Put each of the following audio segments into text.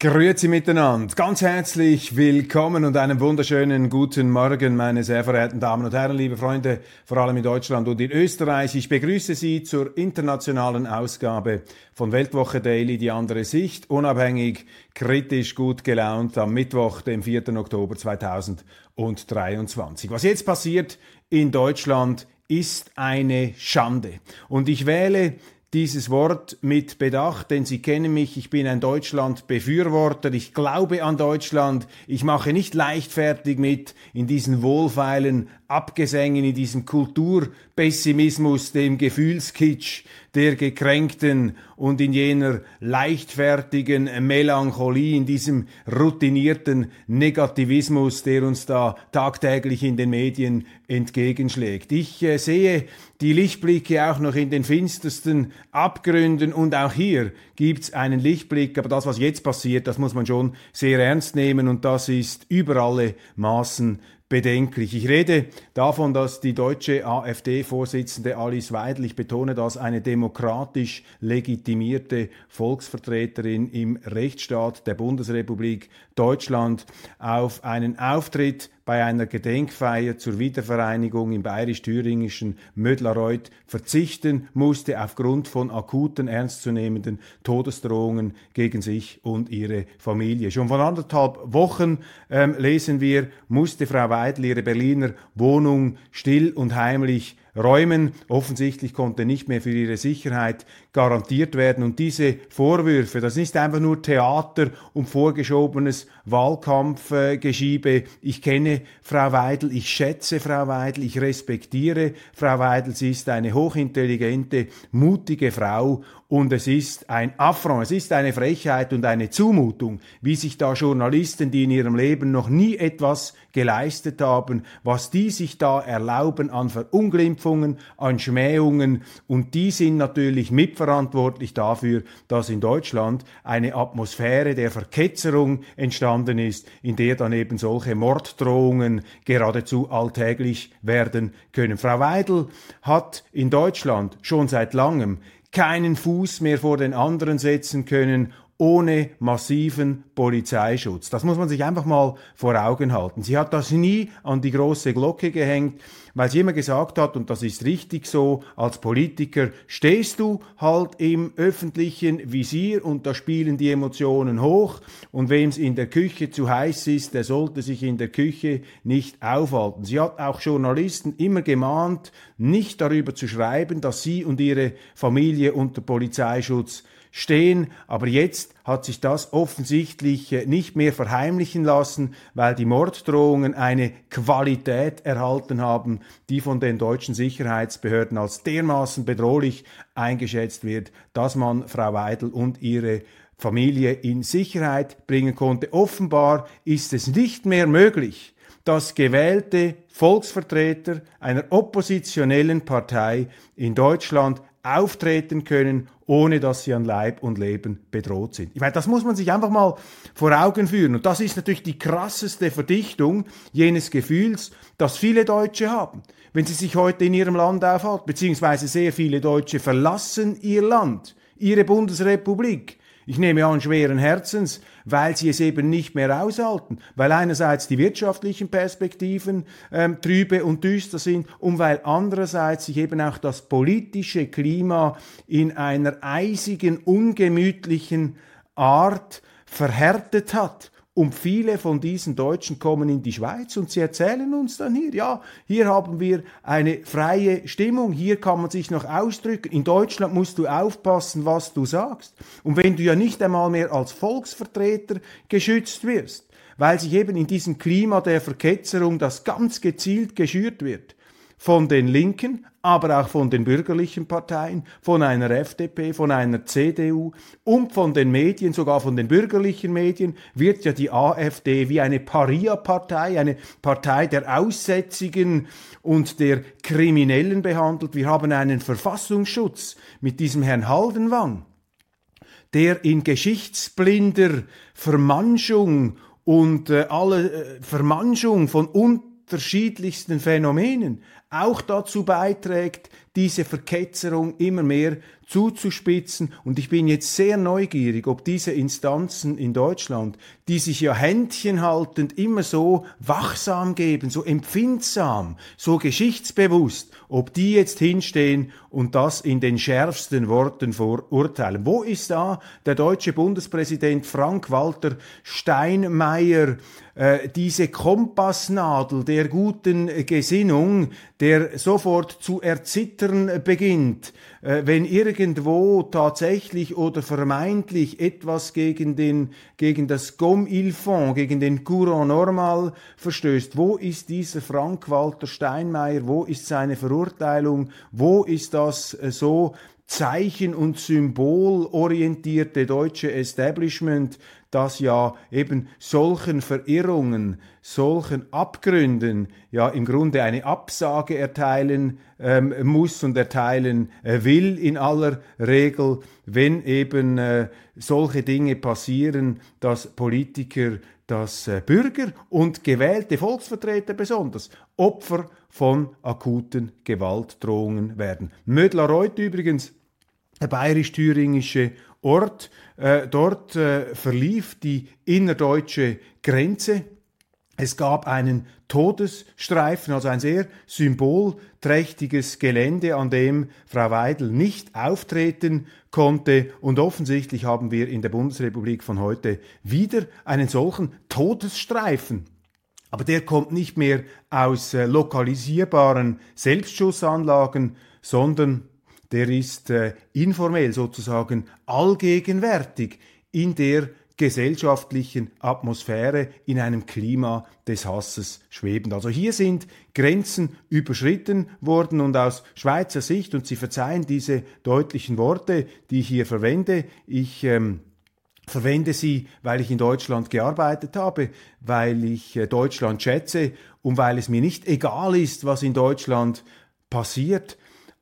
Grüezi miteinander, ganz herzlich willkommen und einen wunderschönen guten Morgen, meine sehr verehrten Damen und Herren, liebe Freunde, vor allem in Deutschland und in Österreich. Ich begrüße Sie zur internationalen Ausgabe von Weltwoche Daily, die andere Sicht, unabhängig, kritisch, gut gelaunt am Mittwoch, dem 4. Oktober 2023. Was jetzt passiert in Deutschland ist eine Schande. Und ich wähle dieses Wort mit Bedacht, denn Sie kennen mich, ich bin ein Deutschland-Befürworter, ich glaube an Deutschland, ich mache nicht leichtfertig mit in diesen wohlfeilen Abgesängen, in diesem Kulturpessimismus, dem Gefühlskitsch der Gekränkten und in jener leichtfertigen Melancholie, in diesem routinierten Negativismus, der uns da tagtäglich in den Medien entgegenschlägt. Ich äh, sehe die Lichtblicke auch noch in den finstersten Abgründen und auch hier gibt's einen Lichtblick, aber das, was jetzt passiert, das muss man schon sehr ernst nehmen und das ist über alle Maßen bedenklich. Ich rede davon, dass die deutsche AfD-Vorsitzende Alice Weidel, ich betone das, eine demokratisch legitimierte Volksvertreterin im Rechtsstaat der Bundesrepublik Deutschland auf einen Auftritt bei einer Gedenkfeier zur Wiedervereinigung im bayerisch-thüringischen Mödlareuth verzichten musste aufgrund von akuten, ernstzunehmenden Todesdrohungen gegen sich und ihre Familie. Schon vor anderthalb Wochen ähm, lesen wir, musste Frau Weidel ihre Berliner Wohnung still und heimlich räumen. Offensichtlich konnte nicht mehr für ihre Sicherheit garantiert werden. Und diese Vorwürfe, das ist einfach nur Theater und vorgeschobenes Wahlkampfgeschiebe. Ich kenne Frau Weidel, ich schätze Frau Weidel, ich respektiere Frau Weidel. Sie ist eine hochintelligente, mutige Frau und es ist ein Affront, es ist eine Frechheit und eine Zumutung, wie sich da Journalisten, die in ihrem Leben noch nie etwas geleistet haben, was die sich da erlauben an Verunglimpfungen, an Schmähungen und die sind natürlich mitverantwortlich dafür, dass in Deutschland eine Atmosphäre der Verketzerung entstanden ist, in der dann eben solche Morddrohungen geradezu alltäglich werden können. Frau Weidel hat in Deutschland schon seit langem keinen Fuß mehr vor den anderen setzen können ohne massiven Polizeischutz. Das muss man sich einfach mal vor Augen halten. Sie hat das nie an die große Glocke gehängt, weil sie immer gesagt hat, und das ist richtig so, als Politiker stehst du halt im öffentlichen Visier und da spielen die Emotionen hoch und wem es in der Küche zu heiß ist, der sollte sich in der Küche nicht aufhalten. Sie hat auch Journalisten immer gemahnt, nicht darüber zu schreiben, dass sie und ihre Familie unter Polizeischutz stehen, aber jetzt hat sich das offensichtlich äh, nicht mehr verheimlichen lassen, weil die Morddrohungen eine Qualität erhalten haben, die von den deutschen Sicherheitsbehörden als dermaßen bedrohlich eingeschätzt wird, dass man Frau Weidel und ihre Familie in Sicherheit bringen konnte. Offenbar ist es nicht mehr möglich, dass gewählte Volksvertreter einer oppositionellen Partei in Deutschland auftreten können, ohne dass sie an Leib und Leben bedroht sind. Ich meine, das muss man sich einfach mal vor Augen führen. Und das ist natürlich die krasseste Verdichtung jenes Gefühls, das viele Deutsche haben. Wenn sie sich heute in ihrem Land aufhalten, beziehungsweise sehr viele Deutsche verlassen ihr Land, ihre Bundesrepublik, ich nehme an, schweren Herzens, weil sie es eben nicht mehr aushalten, weil einerseits die wirtschaftlichen Perspektiven ähm, trübe und düster sind und weil andererseits sich eben auch das politische Klima in einer eisigen, ungemütlichen Art verhärtet hat Und viele von diesen Deutschen kommen in die Schweiz und sie erzählen uns dann hier, ja, hier haben wir eine freie Stimmung, hier kann man sich noch ausdrücken. In Deutschland musst du aufpassen, was du sagst. Und wenn du ja nicht einmal mehr als Volksvertreter geschützt wirst, weil sich eben in diesem Klima der Verketzerung das ganz gezielt geschürt wird, von den Linken, aber auch von den bürgerlichen Parteien, von einer FDP, von einer CDU und von den Medien, sogar von den bürgerlichen Medien, wird ja die AfD wie eine Paria-Partei, eine Partei der Aussätzigen und der Kriminellen behandelt. Wir haben einen Verfassungsschutz mit diesem Herrn Haldenwang, der in geschichtsblinder Vermanschung und äh, alle äh, Vermanschung von unterschiedlichsten Phänomenen auch dazu beiträgt, diese Verketzerung immer mehr zuzuspitzen. Und ich bin jetzt sehr neugierig, ob diese Instanzen in Deutschland, die sich ja händchenhaltend immer so wachsam geben, so empfindsam, so geschichtsbewusst, ob die jetzt hinstehen und das in den schärfsten Worten verurteilen. Wo ist da der deutsche Bundespräsident Frank-Walter Steinmeier, äh, diese Kompassnadel der guten Gesinnung, der sofort zu erzittern beginnt, äh, wenn irgendwo tatsächlich oder vermeintlich etwas gegen, den, gegen das Gomme il fond, gegen den Courant normal verstößt. Wo ist dieser Frank-Walter Steinmeier? Wo ist seine Verurteilung? Wo ist das äh, so Zeichen- und Symbolorientierte deutsche Establishment, das ja eben solchen Verirrungen, solchen Abgründen ja im Grunde eine Absage erteilen ähm, muss und erteilen äh, will in aller Regel, wenn eben äh, solche Dinge passieren, dass Politiker, dass äh, Bürger und gewählte Volksvertreter besonders Opfer von akuten Gewaltdrohungen werden. Mödler-Reuth übrigens bayerisch-thüringische Ort. Äh, dort äh, verlief die innerdeutsche Grenze. Es gab einen Todesstreifen, also ein sehr symbolträchtiges Gelände, an dem Frau Weidel nicht auftreten konnte. Und offensichtlich haben wir in der Bundesrepublik von heute wieder einen solchen Todesstreifen. Aber der kommt nicht mehr aus äh, lokalisierbaren Selbstschussanlagen, sondern der ist äh, informell sozusagen allgegenwärtig in der gesellschaftlichen Atmosphäre in einem Klima des Hasses schwebend. Also hier sind Grenzen überschritten worden und aus Schweizer Sicht, und Sie verzeihen diese deutlichen Worte, die ich hier verwende, ich ähm, verwende sie, weil ich in Deutschland gearbeitet habe, weil ich äh, Deutschland schätze und weil es mir nicht egal ist, was in Deutschland passiert,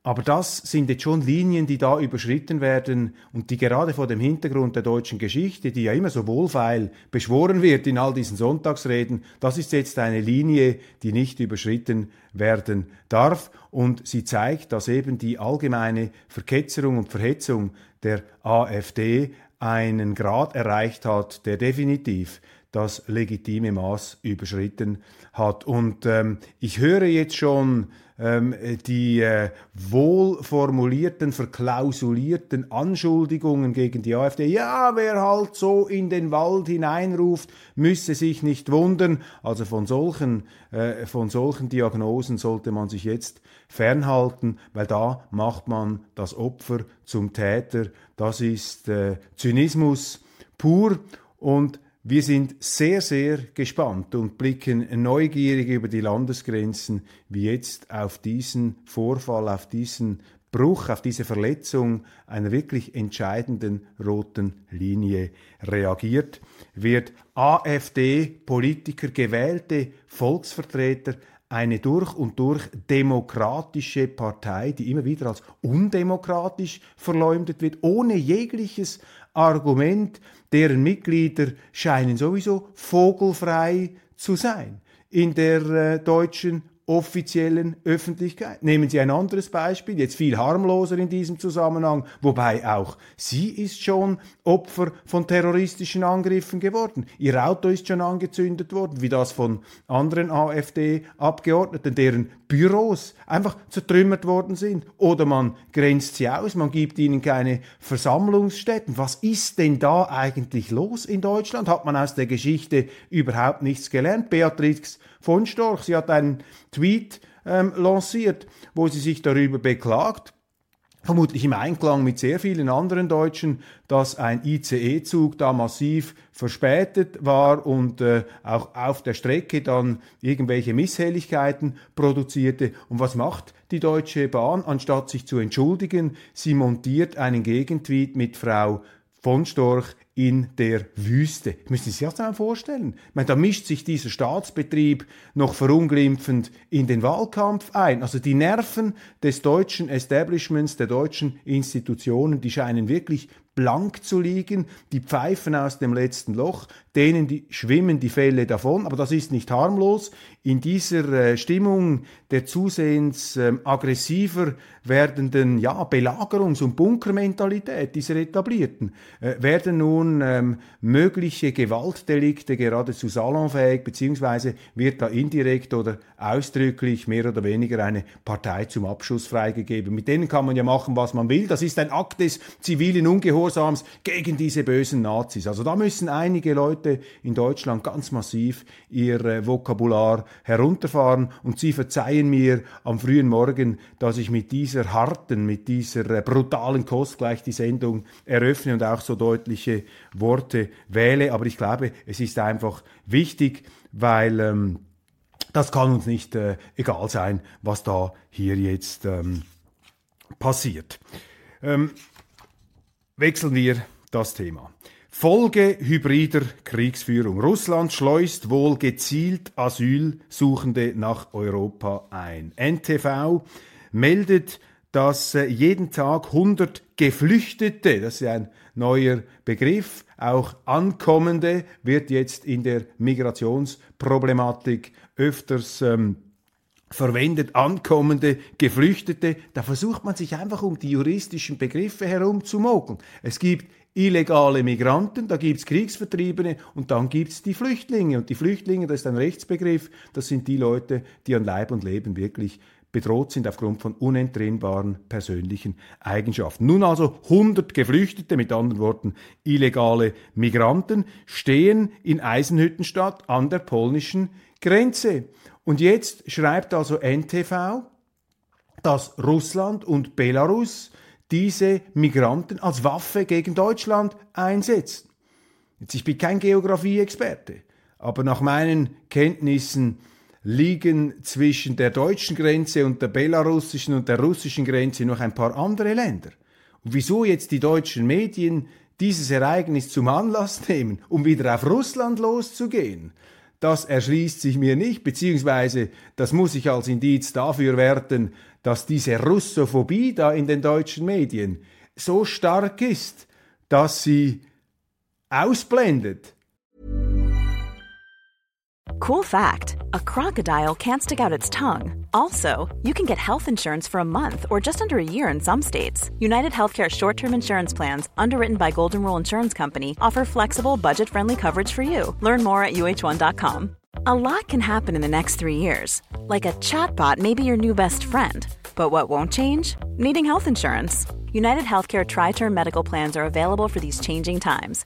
aber das sind jetzt schon Linien, die da überschritten werden und die gerade vor dem Hintergrund der deutschen Geschichte, die ja immer so wohlfeil beschworen wird in all diesen Sonntagsreden, das ist jetzt eine Linie, die nicht überschritten werden darf. Und sie zeigt, dass eben die allgemeine Verketzerung und Verhetzung der AfD einen Grad erreicht hat, der definitiv das legitime Maß überschritten hat. Und ähm, ich höre jetzt schon ähm, die äh, wohlformulierten, verklausulierten Anschuldigungen gegen die AfD. Ja, wer halt so in den Wald hineinruft, müsse sich nicht wundern. Also von solchen, äh, von solchen Diagnosen sollte man sich jetzt fernhalten, weil da macht man das Opfer zum Täter. Das ist äh, Zynismus pur und wir sind sehr, sehr gespannt und blicken neugierig über die Landesgrenzen, wie jetzt auf diesen Vorfall, auf diesen Bruch, auf diese Verletzung einer wirklich entscheidenden roten Linie reagiert wird. AfD-Politiker, gewählte Volksvertreter, eine durch und durch demokratische Partei, die immer wieder als undemokratisch verleumdet wird, ohne jegliches Argument, deren Mitglieder scheinen sowieso vogelfrei zu sein in der äh, deutschen offiziellen Öffentlichkeit. Nehmen Sie ein anderes Beispiel, jetzt viel harmloser in diesem Zusammenhang, wobei auch sie ist schon Opfer von terroristischen Angriffen geworden. Ihr Auto ist schon angezündet worden, wie das von anderen AfD-Abgeordneten, deren Büros einfach zertrümmert worden sind. Oder man grenzt sie aus, man gibt ihnen keine Versammlungsstätten. Was ist denn da eigentlich los in Deutschland? Hat man aus der Geschichte überhaupt nichts gelernt? Beatrix von Storch, sie hat einen Tweet ähm, lanciert, wo sie sich darüber beklagt, vermutlich im Einklang mit sehr vielen anderen Deutschen, dass ein ICE-Zug da massiv verspätet war und äh, auch auf der Strecke dann irgendwelche Misshelligkeiten produzierte. Und was macht die Deutsche Bahn, anstatt sich zu entschuldigen? Sie montiert einen Gegentweet mit Frau von Storch in der Wüste. Müssen Sie sich das mal vorstellen? Ich meine, da mischt sich dieser Staatsbetrieb noch verunglimpfend in den Wahlkampf ein. Also die Nerven des deutschen Establishments, der deutschen Institutionen, die scheinen wirklich blank zu liegen, die pfeifen aus dem letzten Loch, denen die, schwimmen die Fälle davon, aber das ist nicht harmlos. In dieser äh, Stimmung der zusehends äh, aggressiver werdenden ja, Belagerungs- und Bunkermentalität dieser Etablierten äh, werden nun ähm, mögliche Gewaltdelikte geradezu salonfähig, beziehungsweise wird da indirekt oder ausdrücklich mehr oder weniger eine Partei zum Abschuss freigegeben. Mit denen kann man ja machen, was man will. Das ist ein Akt des zivilen Ungehorsams gegen diese bösen Nazis. Also da müssen einige Leute in Deutschland ganz massiv ihr äh, Vokabular herunterfahren und sie verzeihen mir am frühen Morgen, dass ich mit dieser harten, mit dieser äh, brutalen Kost gleich die Sendung eröffne und auch so deutliche Worte wähle. Aber ich glaube, es ist einfach wichtig, weil ähm, das kann uns nicht äh, egal sein, was da hier jetzt ähm, passiert. Ähm, wechseln wir das Thema. Folge hybrider Kriegsführung. Russland schleust wohl gezielt Asylsuchende nach Europa ein. NTV meldet, dass äh, jeden Tag 100 Geflüchtete, das ist ein neuer Begriff, auch Ankommende wird jetzt in der Migrationsproblematik öfters ähm, verwendet, Ankommende, Geflüchtete. Da versucht man sich einfach um die juristischen Begriffe herumzumogeln. Es gibt illegale Migranten, da gibt's Kriegsvertriebene und dann gibt's die Flüchtlinge. Und die Flüchtlinge, das ist ein Rechtsbegriff, das sind die Leute, die an Leib und Leben wirklich bedroht sind aufgrund von unentrinnbaren persönlichen Eigenschaften. Nun also 100 Geflüchtete, mit anderen Worten illegale Migranten, stehen in Eisenhüttenstadt an der polnischen Grenze. Und jetzt schreibt also NTV, dass Russland und Belarus diese Migranten als Waffe gegen Deutschland einsetzen. Jetzt, ich bin kein Geografieexperte, aber nach meinen Kenntnissen liegen zwischen der deutschen Grenze und der belarussischen und der russischen Grenze noch ein paar andere Länder. Und wieso jetzt die deutschen Medien dieses Ereignis zum Anlass nehmen, um wieder auf Russland loszugehen, das erschließt sich mir nicht, beziehungsweise das muss ich als Indiz dafür werten, dass diese Russophobie da in den deutschen Medien so stark ist, dass sie ausblendet. Cool fact a crocodile can't stick out its tongue. Also, you can get health insurance for a month or just under a year in some states. United Healthcare short term insurance plans, underwritten by Golden Rule Insurance Company, offer flexible, budget friendly coverage for you. Learn more at uh1.com. A lot can happen in the next three years. Like a chatbot may be your new best friend. But what won't change? Needing health insurance. United Healthcare Tri Term Medical Plans are available for these changing times.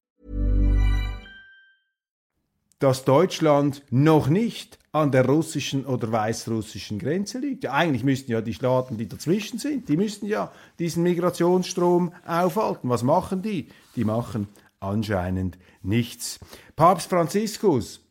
Dass Deutschland noch nicht an der russischen oder weißrussischen Grenze liegt. Ja, eigentlich müssten ja die Staaten, die dazwischen sind, die müssten ja diesen Migrationsstrom aufhalten. Was machen die? Die machen anscheinend nichts. Papst Franziskus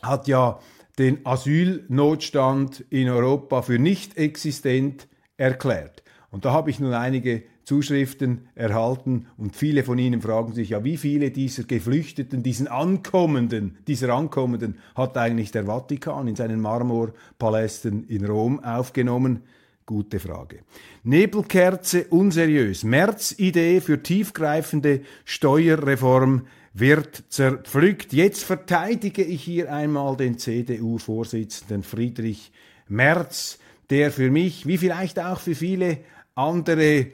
hat ja den Asylnotstand in Europa für nicht existent erklärt. Und da habe ich nun einige Zuschriften erhalten und viele von Ihnen fragen sich, ja, wie viele dieser Geflüchteten, diesen Ankommenden, dieser Ankommenden hat eigentlich der Vatikan in seinen Marmorpalästen in Rom aufgenommen? Gute Frage. Nebelkerze unseriös. März-Idee für tiefgreifende Steuerreform wird zerpflückt. Jetzt verteidige ich hier einmal den CDU-Vorsitzenden Friedrich Merz, der für mich, wie vielleicht auch für viele andere,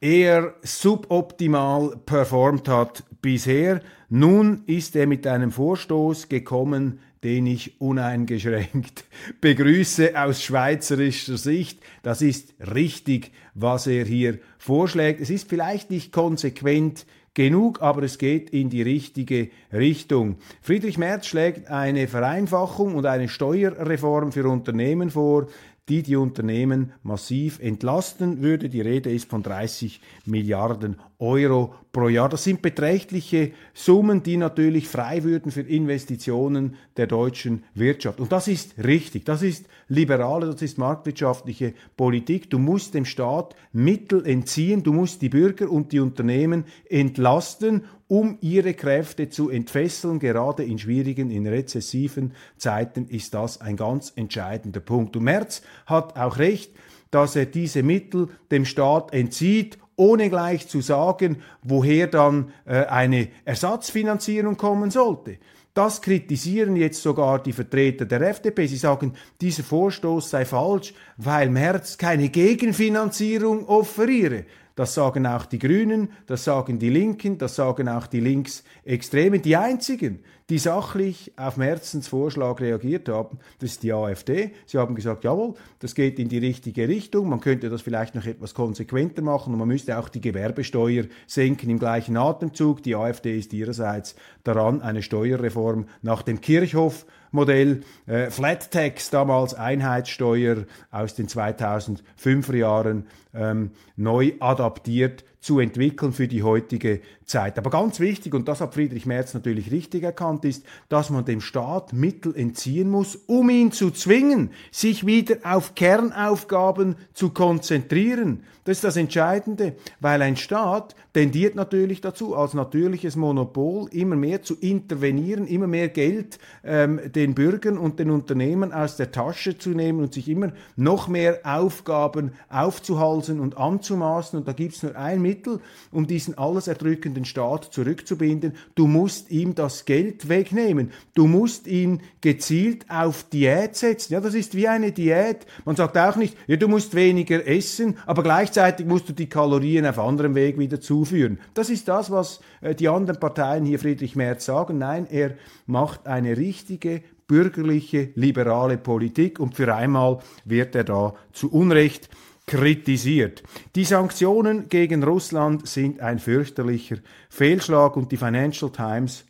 eher suboptimal performt hat bisher. Nun ist er mit einem Vorstoß gekommen, den ich uneingeschränkt begrüße aus schweizerischer Sicht. Das ist richtig, was er hier vorschlägt. Es ist vielleicht nicht konsequent genug, aber es geht in die richtige Richtung. Friedrich Merz schlägt eine Vereinfachung und eine Steuerreform für Unternehmen vor, die die Unternehmen massiv entlasten würde. Die Rede ist von 30 Milliarden Euro pro Jahr. Das sind beträchtliche Summen, die natürlich frei würden für Investitionen der deutschen Wirtschaft. Und das ist richtig, das ist liberale, das ist marktwirtschaftliche Politik. Du musst dem Staat Mittel entziehen, du musst die Bürger und die Unternehmen entlasten um ihre Kräfte zu entfesseln. Gerade in schwierigen, in rezessiven Zeiten ist das ein ganz entscheidender Punkt. Und Merz hat auch recht, dass er diese Mittel dem Staat entzieht, ohne gleich zu sagen, woher dann äh, eine Ersatzfinanzierung kommen sollte. Das kritisieren jetzt sogar die Vertreter der FDP. Sie sagen, dieser Vorstoß sei falsch, weil Merz keine Gegenfinanzierung offeriere. Das sagen auch die Grünen, das sagen die Linken, das sagen auch die Linksextremen. Die einzigen, die sachlich auf Merzens Vorschlag reagiert haben, das ist die AfD. Sie haben gesagt, jawohl, das geht in die richtige Richtung, man könnte das vielleicht noch etwas konsequenter machen und man müsste auch die Gewerbesteuer senken im gleichen Atemzug. Die AfD ist ihrerseits daran, eine Steuerreform nach dem Kirchhoff Modell, äh, Flat Tax, damals Einheitssteuer aus den 2005er Jahren, ähm, neu adaptiert zu entwickeln für die heutige Zeit. Aber ganz wichtig, und das hat Friedrich Merz natürlich richtig erkannt, ist, dass man dem Staat Mittel entziehen muss, um ihn zu zwingen, sich wieder auf Kernaufgaben zu konzentrieren. Das ist das Entscheidende, weil ein Staat tendiert natürlich dazu, als natürliches Monopol immer mehr zu intervenieren, immer mehr Geld ähm, den Bürgern und den Unternehmen aus der Tasche zu nehmen und sich immer noch mehr Aufgaben aufzuhalsen und anzumaßen. Und da gibt es nur ein Mittel, um diesen alles erdrückenden Staat zurückzubinden. Du musst ihm das Geld wegnehmen. Du musst ihn gezielt auf Diät setzen. Ja, das ist wie eine Diät. Man sagt auch nicht, ja, du musst weniger essen, aber gleichzeitig musst du die Kalorien auf anderem Weg wieder zuführen. Das ist das, was äh, die anderen Parteien hier Friedrich Merz sagen. Nein, er macht eine richtige bürgerliche, liberale Politik und für einmal wird er da zu Unrecht kritisiert. Die Sanktionen gegen Russland sind ein fürchterlicher Fehlschlag und die Financial Times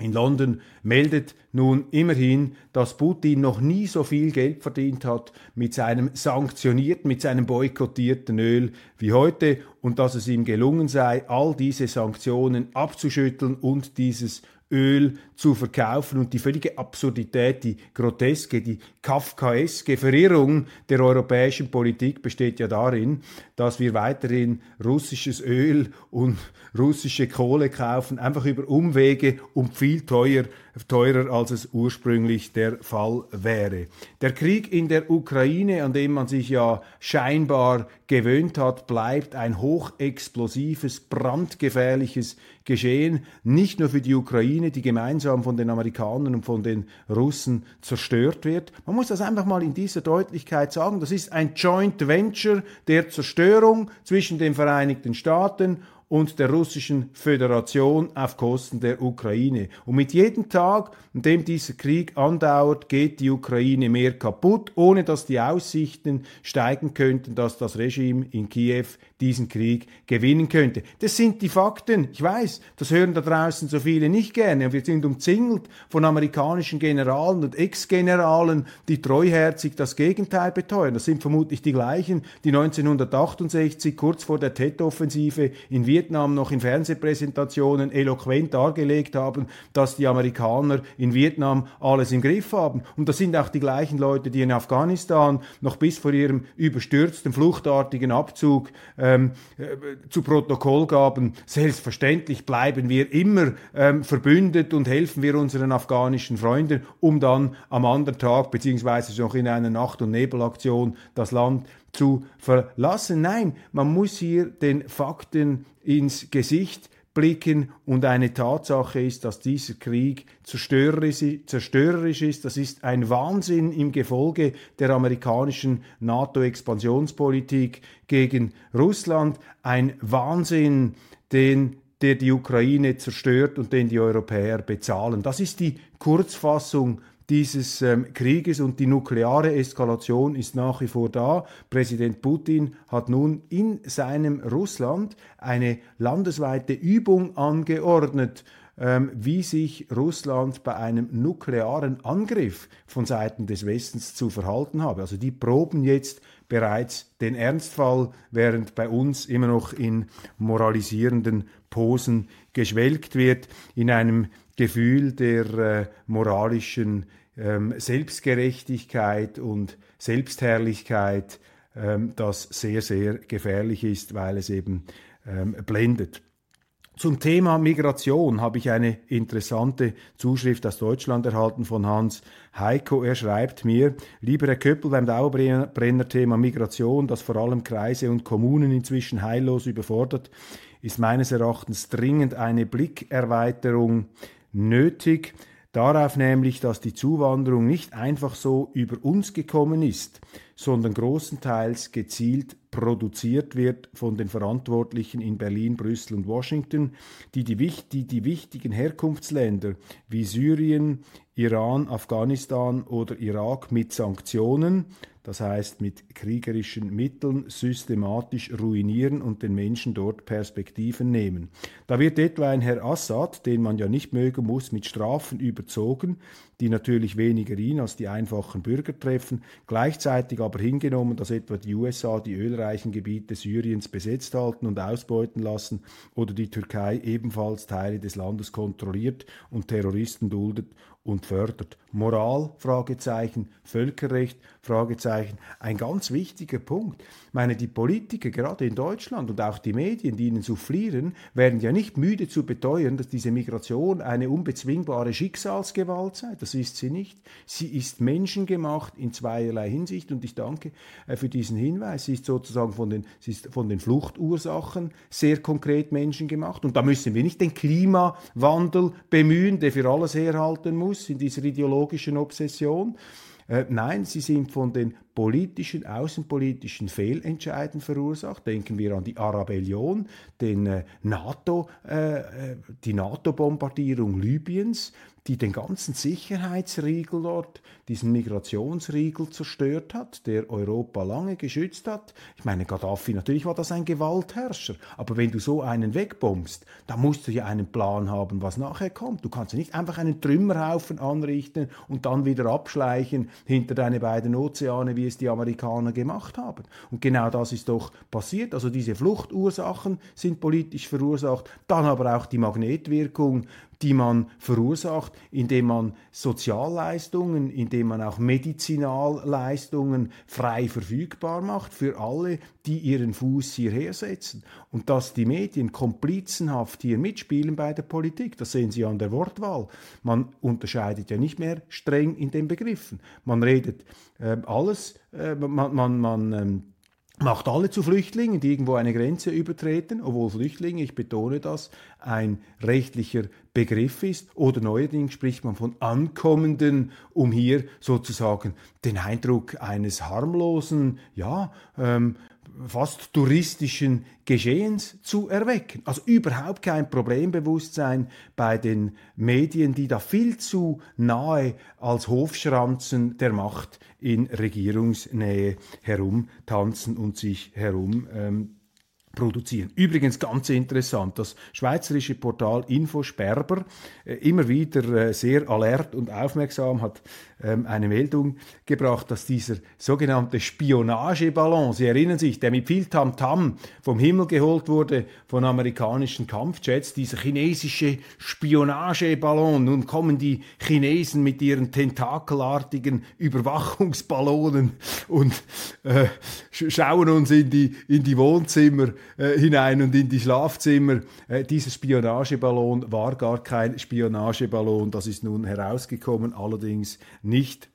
in London meldet nun immerhin, dass Putin noch nie so viel Geld verdient hat mit seinem sanktionierten, mit seinem boykottierten Öl wie heute und dass es ihm gelungen sei, all diese Sanktionen abzuschütteln und dieses Öl zu verkaufen und die völlige Absurdität, die groteske, die kafkaeske Verirrung der europäischen Politik besteht ja darin, dass wir weiterhin russisches Öl und russische Kohle kaufen, einfach über Umwege und viel teuer, teurer, als es ursprünglich der Fall wäre. Der Krieg in der Ukraine, an dem man sich ja scheinbar gewöhnt hat, bleibt ein hochexplosives, brandgefährliches Geschehen, nicht nur für die Ukraine, die gemeinsam von den Amerikanern und von den Russen zerstört wird. Man muss das einfach mal in dieser Deutlichkeit sagen. Das ist ein Joint Venture der Zerstörung zwischen den Vereinigten Staaten und der russischen Föderation auf Kosten der Ukraine. Und mit jedem Tag, in dem dieser Krieg andauert, geht die Ukraine mehr kaputt, ohne dass die Aussichten steigen könnten, dass das Regime in Kiew diesen Krieg gewinnen könnte. Das sind die Fakten. Ich weiß, das hören da draußen so viele nicht gerne. Und wir sind umzingelt von amerikanischen Generalen und Ex-Generalen, die treuherzig das Gegenteil beteuern. Das sind vermutlich die gleichen, die 1968 kurz vor der Tet-Offensive in Vietnam Vietnam noch in Fernsehpräsentationen eloquent dargelegt haben, dass die Amerikaner in Vietnam alles im Griff haben. Und das sind auch die gleichen Leute, die in Afghanistan noch bis vor ihrem überstürzten, fluchtartigen Abzug ähm, äh, zu Protokoll gaben, selbstverständlich bleiben wir immer ähm, verbündet und helfen wir unseren afghanischen Freunden, um dann am anderen Tag beziehungsweise noch in einer Nacht- und Nebelaktion das Land zu verlassen. Nein, man muss hier den Fakten ins Gesicht blicken und eine Tatsache ist, dass dieser Krieg zerstörerisch, ist. Das ist ein Wahnsinn im Gefolge der amerikanischen NATO-Expansionspolitik gegen Russland, ein Wahnsinn, den der die Ukraine zerstört und den die Europäer bezahlen. Das ist die Kurzfassung dieses ähm, Krieges und die nukleare Eskalation ist nach wie vor da. Präsident Putin hat nun in seinem Russland eine landesweite Übung angeordnet, ähm, wie sich Russland bei einem nuklearen Angriff von Seiten des Westens zu verhalten habe. Also die proben jetzt bereits den Ernstfall, während bei uns immer noch in moralisierenden Posen geschwelgt wird, in einem Gefühl der äh, moralischen ähm, Selbstgerechtigkeit und Selbstherrlichkeit, ähm, das sehr, sehr gefährlich ist, weil es eben ähm, blendet. Zum Thema Migration habe ich eine interessante Zuschrift aus Deutschland erhalten von Hans Heiko. Er schreibt mir, lieber Herr Köppel, beim Dauerbrenner-Thema Migration, das vor allem Kreise und Kommunen inzwischen heillos überfordert, ist meines Erachtens dringend eine Blickerweiterung nötig. Darauf nämlich, dass die Zuwanderung nicht einfach so über uns gekommen ist, sondern großenteils gezielt produziert wird von den Verantwortlichen in Berlin, Brüssel und Washington, die die, die, die wichtigen Herkunftsländer wie Syrien, Iran, Afghanistan oder Irak mit Sanktionen das heißt mit kriegerischen Mitteln systematisch ruinieren und den Menschen dort Perspektiven nehmen. Da wird etwa ein Herr Assad, den man ja nicht mögen muss, mit Strafen überzogen, die natürlich weniger ihn als die einfachen Bürger treffen, gleichzeitig aber hingenommen, dass etwa die USA die ölreichen Gebiete Syriens besetzt halten und ausbeuten lassen oder die Türkei ebenfalls Teile des Landes kontrolliert und Terroristen duldet und fördert. Moral? Fragezeichen. Völkerrecht? Fragezeichen. Ein ganz wichtiger Punkt. Ich meine, die Politiker, gerade in Deutschland und auch die Medien, die ihnen soufflieren, werden ja nicht müde zu beteuern, dass diese Migration eine unbezwingbare Schicksalsgewalt sei. Das ist sie nicht. Sie ist menschengemacht in zweierlei Hinsicht und ich danke äh, für diesen Hinweis. Sie ist sozusagen von den, sie ist von den Fluchtursachen sehr konkret menschengemacht und da müssen wir nicht den Klimawandel bemühen, der für alles herhalten muss in dieser ideologischen Obsession. Äh, nein, sie sind von den politischen, außenpolitischen Fehlentscheiden verursacht. Denken wir an die Arabellion, den äh, NATO, die NATO-Bombardierung Libyens, die den ganzen Sicherheitsriegel dort, diesen Migrationsriegel zerstört hat, der Europa lange geschützt hat. Ich meine, Gaddafi, natürlich war das ein Gewaltherrscher, aber wenn du so einen wegbombst, dann musst du ja einen Plan haben, was nachher kommt. Du kannst ja nicht einfach einen Trümmerhaufen anrichten und dann wieder abschleichen hinter deine beiden Ozeane, wie es die Amerikaner gemacht haben. Und genau das ist doch passiert. Also diese Fluchtursachen sind politisch verursacht, dann aber auch die Magnetwirkung die man verursacht, indem man Sozialleistungen, indem man auch Medizinalleistungen frei verfügbar macht für alle, die ihren Fuß hierher setzen. Und dass die Medien komplizenhaft hier mitspielen bei der Politik, das sehen Sie an der Wortwahl. Man unterscheidet ja nicht mehr streng in den Begriffen. Man redet äh, alles, äh, man, man, man ähm, macht alle zu Flüchtlingen, die irgendwo eine Grenze übertreten, obwohl Flüchtlinge, ich betone das, ein rechtlicher Begriff ist. Oder neuerdings spricht man von Ankommenden, um hier sozusagen den Eindruck eines harmlosen, ja, ähm, fast touristischen Geschehens zu erwecken. Also überhaupt kein Problembewusstsein bei den Medien, die da viel zu nahe als Hofschranzen der Macht in Regierungsnähe herumtanzen und sich herum ähm, produzieren. Übrigens ganz interessant, das schweizerische Portal Infosperber, äh, immer wieder äh, sehr alert und aufmerksam, hat ähm, eine Meldung gebracht, dass dieser sogenannte Spionageballon, Sie erinnern sich, der mit viel Tamtam vom Himmel geholt wurde von amerikanischen Kampfjets, dieser chinesische Spionageballon, nun kommen die Chinesen mit ihren tentakelartigen Überwachungsballonen und äh, schauen uns in die, in die Wohnzimmer äh, hinein und in die Schlafzimmer. Äh, dieser Spionageballon war gar kein Spionageballon, das ist nun herausgekommen, allerdings nicht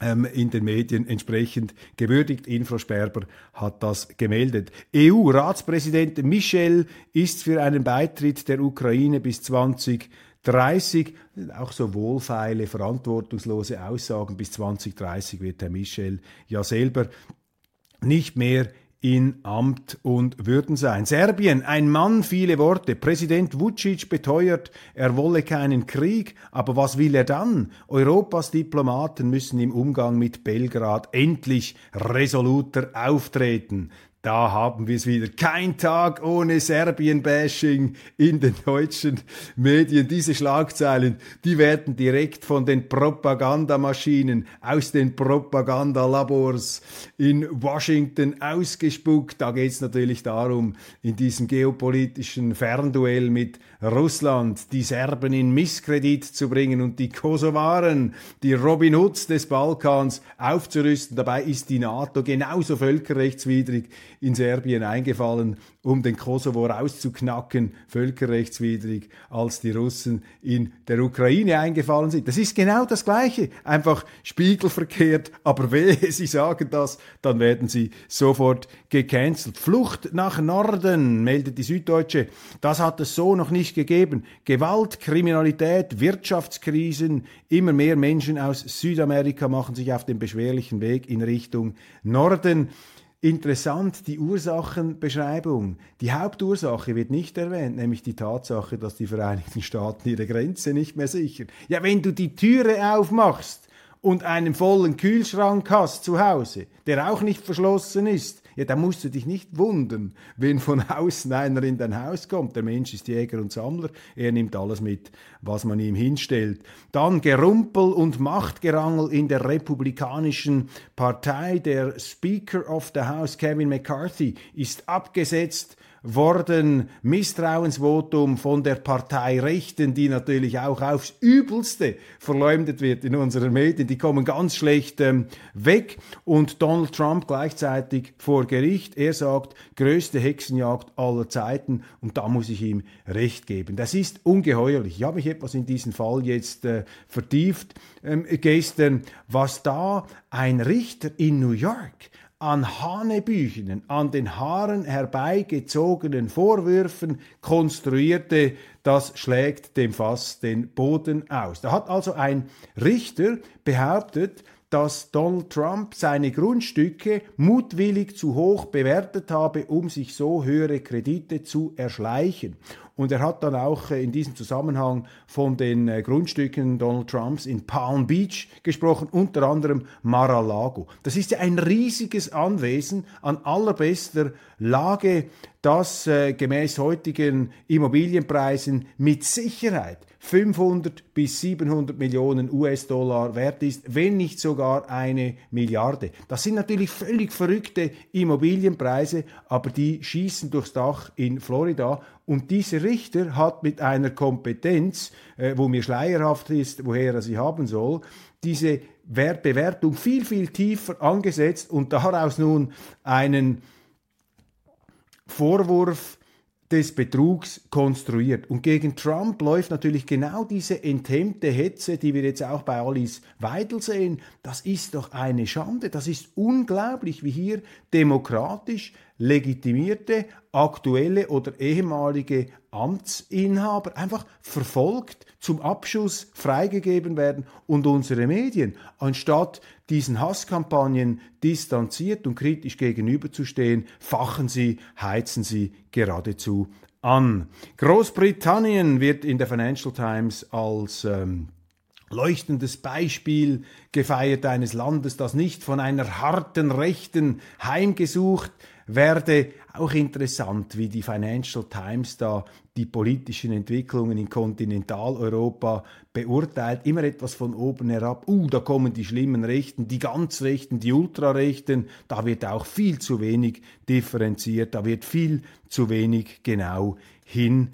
ähm, in den Medien entsprechend gewürdigt. Infosperber hat das gemeldet. EU-Ratspräsident Michel ist für einen Beitritt der Ukraine bis 2030 auch so wohlfeile, verantwortungslose Aussagen. Bis 2030 wird Herr Michel ja selber nicht mehr in Amt und Würden sein. Serbien, ein Mann, viele Worte. Präsident Vucic beteuert, er wolle keinen Krieg, aber was will er dann? Europas Diplomaten müssen im Umgang mit Belgrad endlich resoluter auftreten. Da haben wir es wieder. Kein Tag ohne Serbien-Bashing in den deutschen Medien. Diese Schlagzeilen, die werden direkt von den Propagandamaschinen aus den Propagandalabors in Washington ausgespuckt. Da geht es natürlich darum, in diesem geopolitischen Fernduell mit Russland die Serben in Misskredit zu bringen und die Kosovaren, die Robin Hoods des Balkans aufzurüsten. Dabei ist die NATO genauso völkerrechtswidrig in Serbien eingefallen, um den Kosovo rauszuknacken, völkerrechtswidrig, als die Russen in der Ukraine eingefallen sind. Das ist genau das Gleiche, einfach spiegelverkehrt, aber wehe, Sie sagen das, dann werden Sie sofort gecancelt. Flucht nach Norden, meldet die Süddeutsche, das hat es so noch nicht gegeben. Gewalt, Kriminalität, Wirtschaftskrisen, immer mehr Menschen aus Südamerika machen sich auf den beschwerlichen Weg in Richtung Norden. Interessant, die Ursachenbeschreibung. Die Hauptursache wird nicht erwähnt, nämlich die Tatsache, dass die Vereinigten Staaten ihre Grenze nicht mehr sichern. Ja, wenn du die Türe aufmachst und einen vollen Kühlschrank hast zu Hause, der auch nicht verschlossen ist, ja, da musst du dich nicht wundern, wenn von außen einer in dein Haus kommt. Der Mensch ist Jäger und Sammler, er nimmt alles mit, was man ihm hinstellt. Dann Gerumpel und Machtgerangel in der republikanischen Partei. Der Speaker of the House, Kevin McCarthy, ist abgesetzt worden. Misstrauensvotum von der Partei Rechten, die natürlich auch aufs Übelste verleumdet wird in unseren Medien. Die kommen ganz schlecht ähm, weg. Und Donald Trump gleichzeitig vor Gericht. Er sagt, größte Hexenjagd aller Zeiten. Und da muss ich ihm recht geben. Das ist ungeheuerlich. Ich habe mich etwas in diesen Fall jetzt äh, vertieft ähm, gestern, was da ein Richter in New York an Hanebüchenen, an den Haaren herbeigezogenen Vorwürfen konstruierte, das schlägt dem Fass den Boden aus. Da hat also ein Richter behauptet, dass Donald Trump seine Grundstücke mutwillig zu hoch bewertet habe, um sich so höhere Kredite zu erschleichen. Und er hat dann auch äh, in diesem Zusammenhang von den äh, Grundstücken Donald Trumps in Palm Beach gesprochen, unter anderem Mar-a-Lago. Das ist ja ein riesiges Anwesen an allerbester Lage, das äh, gemäß heutigen Immobilienpreisen mit Sicherheit 500 bis 700 Millionen US-Dollar wert ist, wenn nicht sogar eine Milliarde. Das sind natürlich völlig verrückte Immobilienpreise, aber die schießen durchs Dach in Florida. Und dieser Richter hat mit einer Kompetenz, äh, wo mir schleierhaft ist, woher er sie haben soll, diese Bewertung viel, viel tiefer angesetzt und daraus nun einen Vorwurf des Betrugs konstruiert. Und gegen Trump läuft natürlich genau diese enthemmte Hetze, die wir jetzt auch bei Alice Weidel sehen. Das ist doch eine Schande. Das ist unglaublich, wie hier demokratisch legitimierte, aktuelle oder ehemalige Amtsinhaber einfach verfolgt, zum Abschuss freigegeben werden und unsere Medien, anstatt diesen Hasskampagnen distanziert und kritisch gegenüberzustehen, fachen sie, heizen sie geradezu an. Großbritannien wird in der Financial Times als ähm, leuchtendes Beispiel gefeiert eines Landes, das nicht von einer harten Rechten heimgesucht werde. Auch interessant, wie die Financial Times da die politischen Entwicklungen in Kontinentaleuropa beurteilt. Immer etwas von oben herab. Uh, da kommen die schlimmen Rechten, die ganz Rechten, die Ultrarechten. Da wird auch viel zu wenig differenziert, da wird viel zu wenig genau hingeschaut.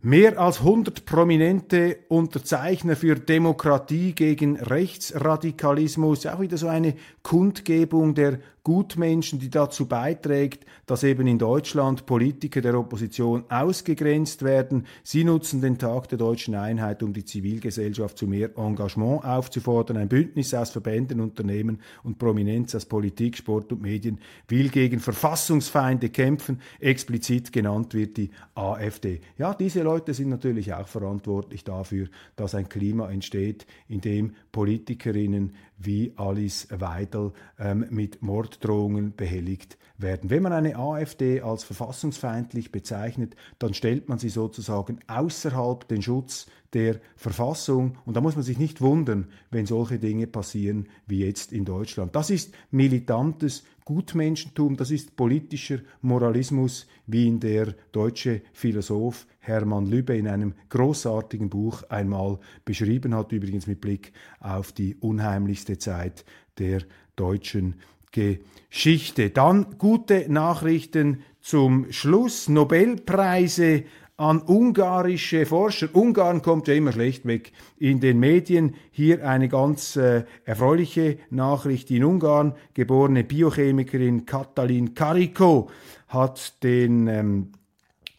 Mehr als 100 prominente Unterzeichner für Demokratie gegen Rechtsradikalismus. Auch wieder so eine Kundgebung der Gutmenschen, die dazu beiträgt, dass eben in Deutschland Politiker der Opposition ausgegrenzt werden. Sie nutzen den Tag der deutschen Einheit, um die Zivilgesellschaft zu mehr Engagement aufzufordern. Ein Bündnis aus Verbänden, Unternehmen und Prominenz aus Politik, Sport und Medien will gegen Verfassungsfeinde kämpfen. Explizit genannt wird die AfD. Ja, diese Leute sind natürlich auch verantwortlich dafür, dass ein Klima entsteht, in dem Politikerinnen wie Alice Weidel ähm, mit Morddrohungen behelligt werden. Wenn man eine AfD als verfassungsfeindlich bezeichnet, dann stellt man sie sozusagen außerhalb den Schutz der Verfassung. Und da muss man sich nicht wundern, wenn solche Dinge passieren wie jetzt in Deutschland. Das ist militantes Gutmenschentum, das ist politischer Moralismus, wie ihn der deutsche Philosoph Hermann Lübbe in einem großartigen Buch einmal beschrieben hat, übrigens mit Blick auf die unheimlichste Zeit der deutschen Geschichte. Dann gute Nachrichten zum Schluss. Nobelpreise an ungarische Forscher. Ungarn kommt ja immer schlecht weg in den Medien. Hier eine ganz äh, erfreuliche Nachricht. In Ungarn geborene Biochemikerin Katalin Kariko hat den ähm,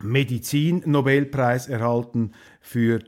Medizin-Nobelpreis erhalten für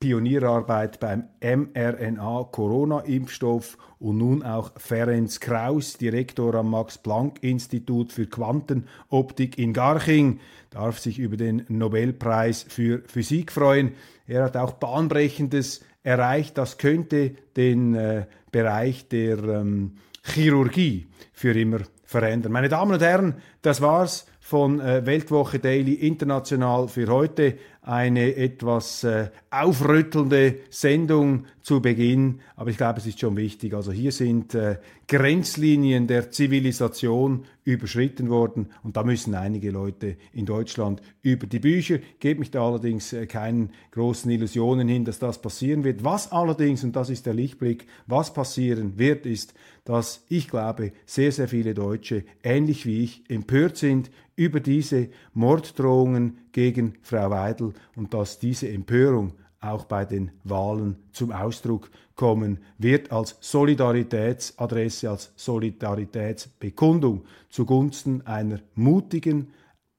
Pionierarbeit beim mRNA-Corona-Impfstoff und nun auch Ferenc Kraus, Direktor am Max-Planck-Institut für Quantenoptik in Garching, darf sich über den Nobelpreis für Physik freuen. Er hat auch bahnbrechendes erreicht. Das könnte den äh, Bereich der ähm, Chirurgie für immer verändern. Meine Damen und Herren, das war's von äh, Weltwoche Daily International für heute eine etwas äh, aufrüttelnde Sendung zu Beginn, aber ich glaube, es ist schon wichtig. Also hier sind äh, Grenzlinien der Zivilisation überschritten worden und da müssen einige Leute in Deutschland über die Bücher. Gebt mich da allerdings äh, keinen großen Illusionen hin, dass das passieren wird. Was allerdings, und das ist der Lichtblick, was passieren wird, ist, dass ich glaube, sehr, sehr viele Deutsche, ähnlich wie ich, empört sind über diese Morddrohungen gegen Frau Weidel und dass diese Empörung auch bei den Wahlen zum Ausdruck kommen wird als Solidaritätsadresse, als Solidaritätsbekundung zugunsten einer mutigen,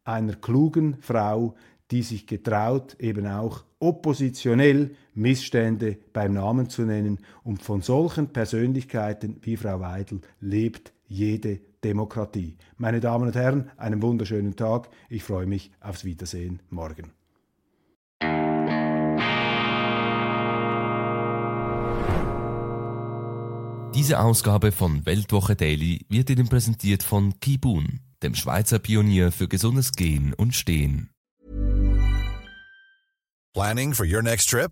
einer klugen Frau, die sich getraut, eben auch oppositionell Missstände beim Namen zu nennen. Und von solchen Persönlichkeiten wie Frau Weidel lebt jede Demokratie. Meine Damen und Herren, einen wunderschönen Tag. Ich freue mich aufs Wiedersehen morgen. Diese Ausgabe von Weltwoche Daily wird Ihnen präsentiert von Kibun, dem Schweizer Pionier für gesundes Gehen und Stehen. Planning for your next trip?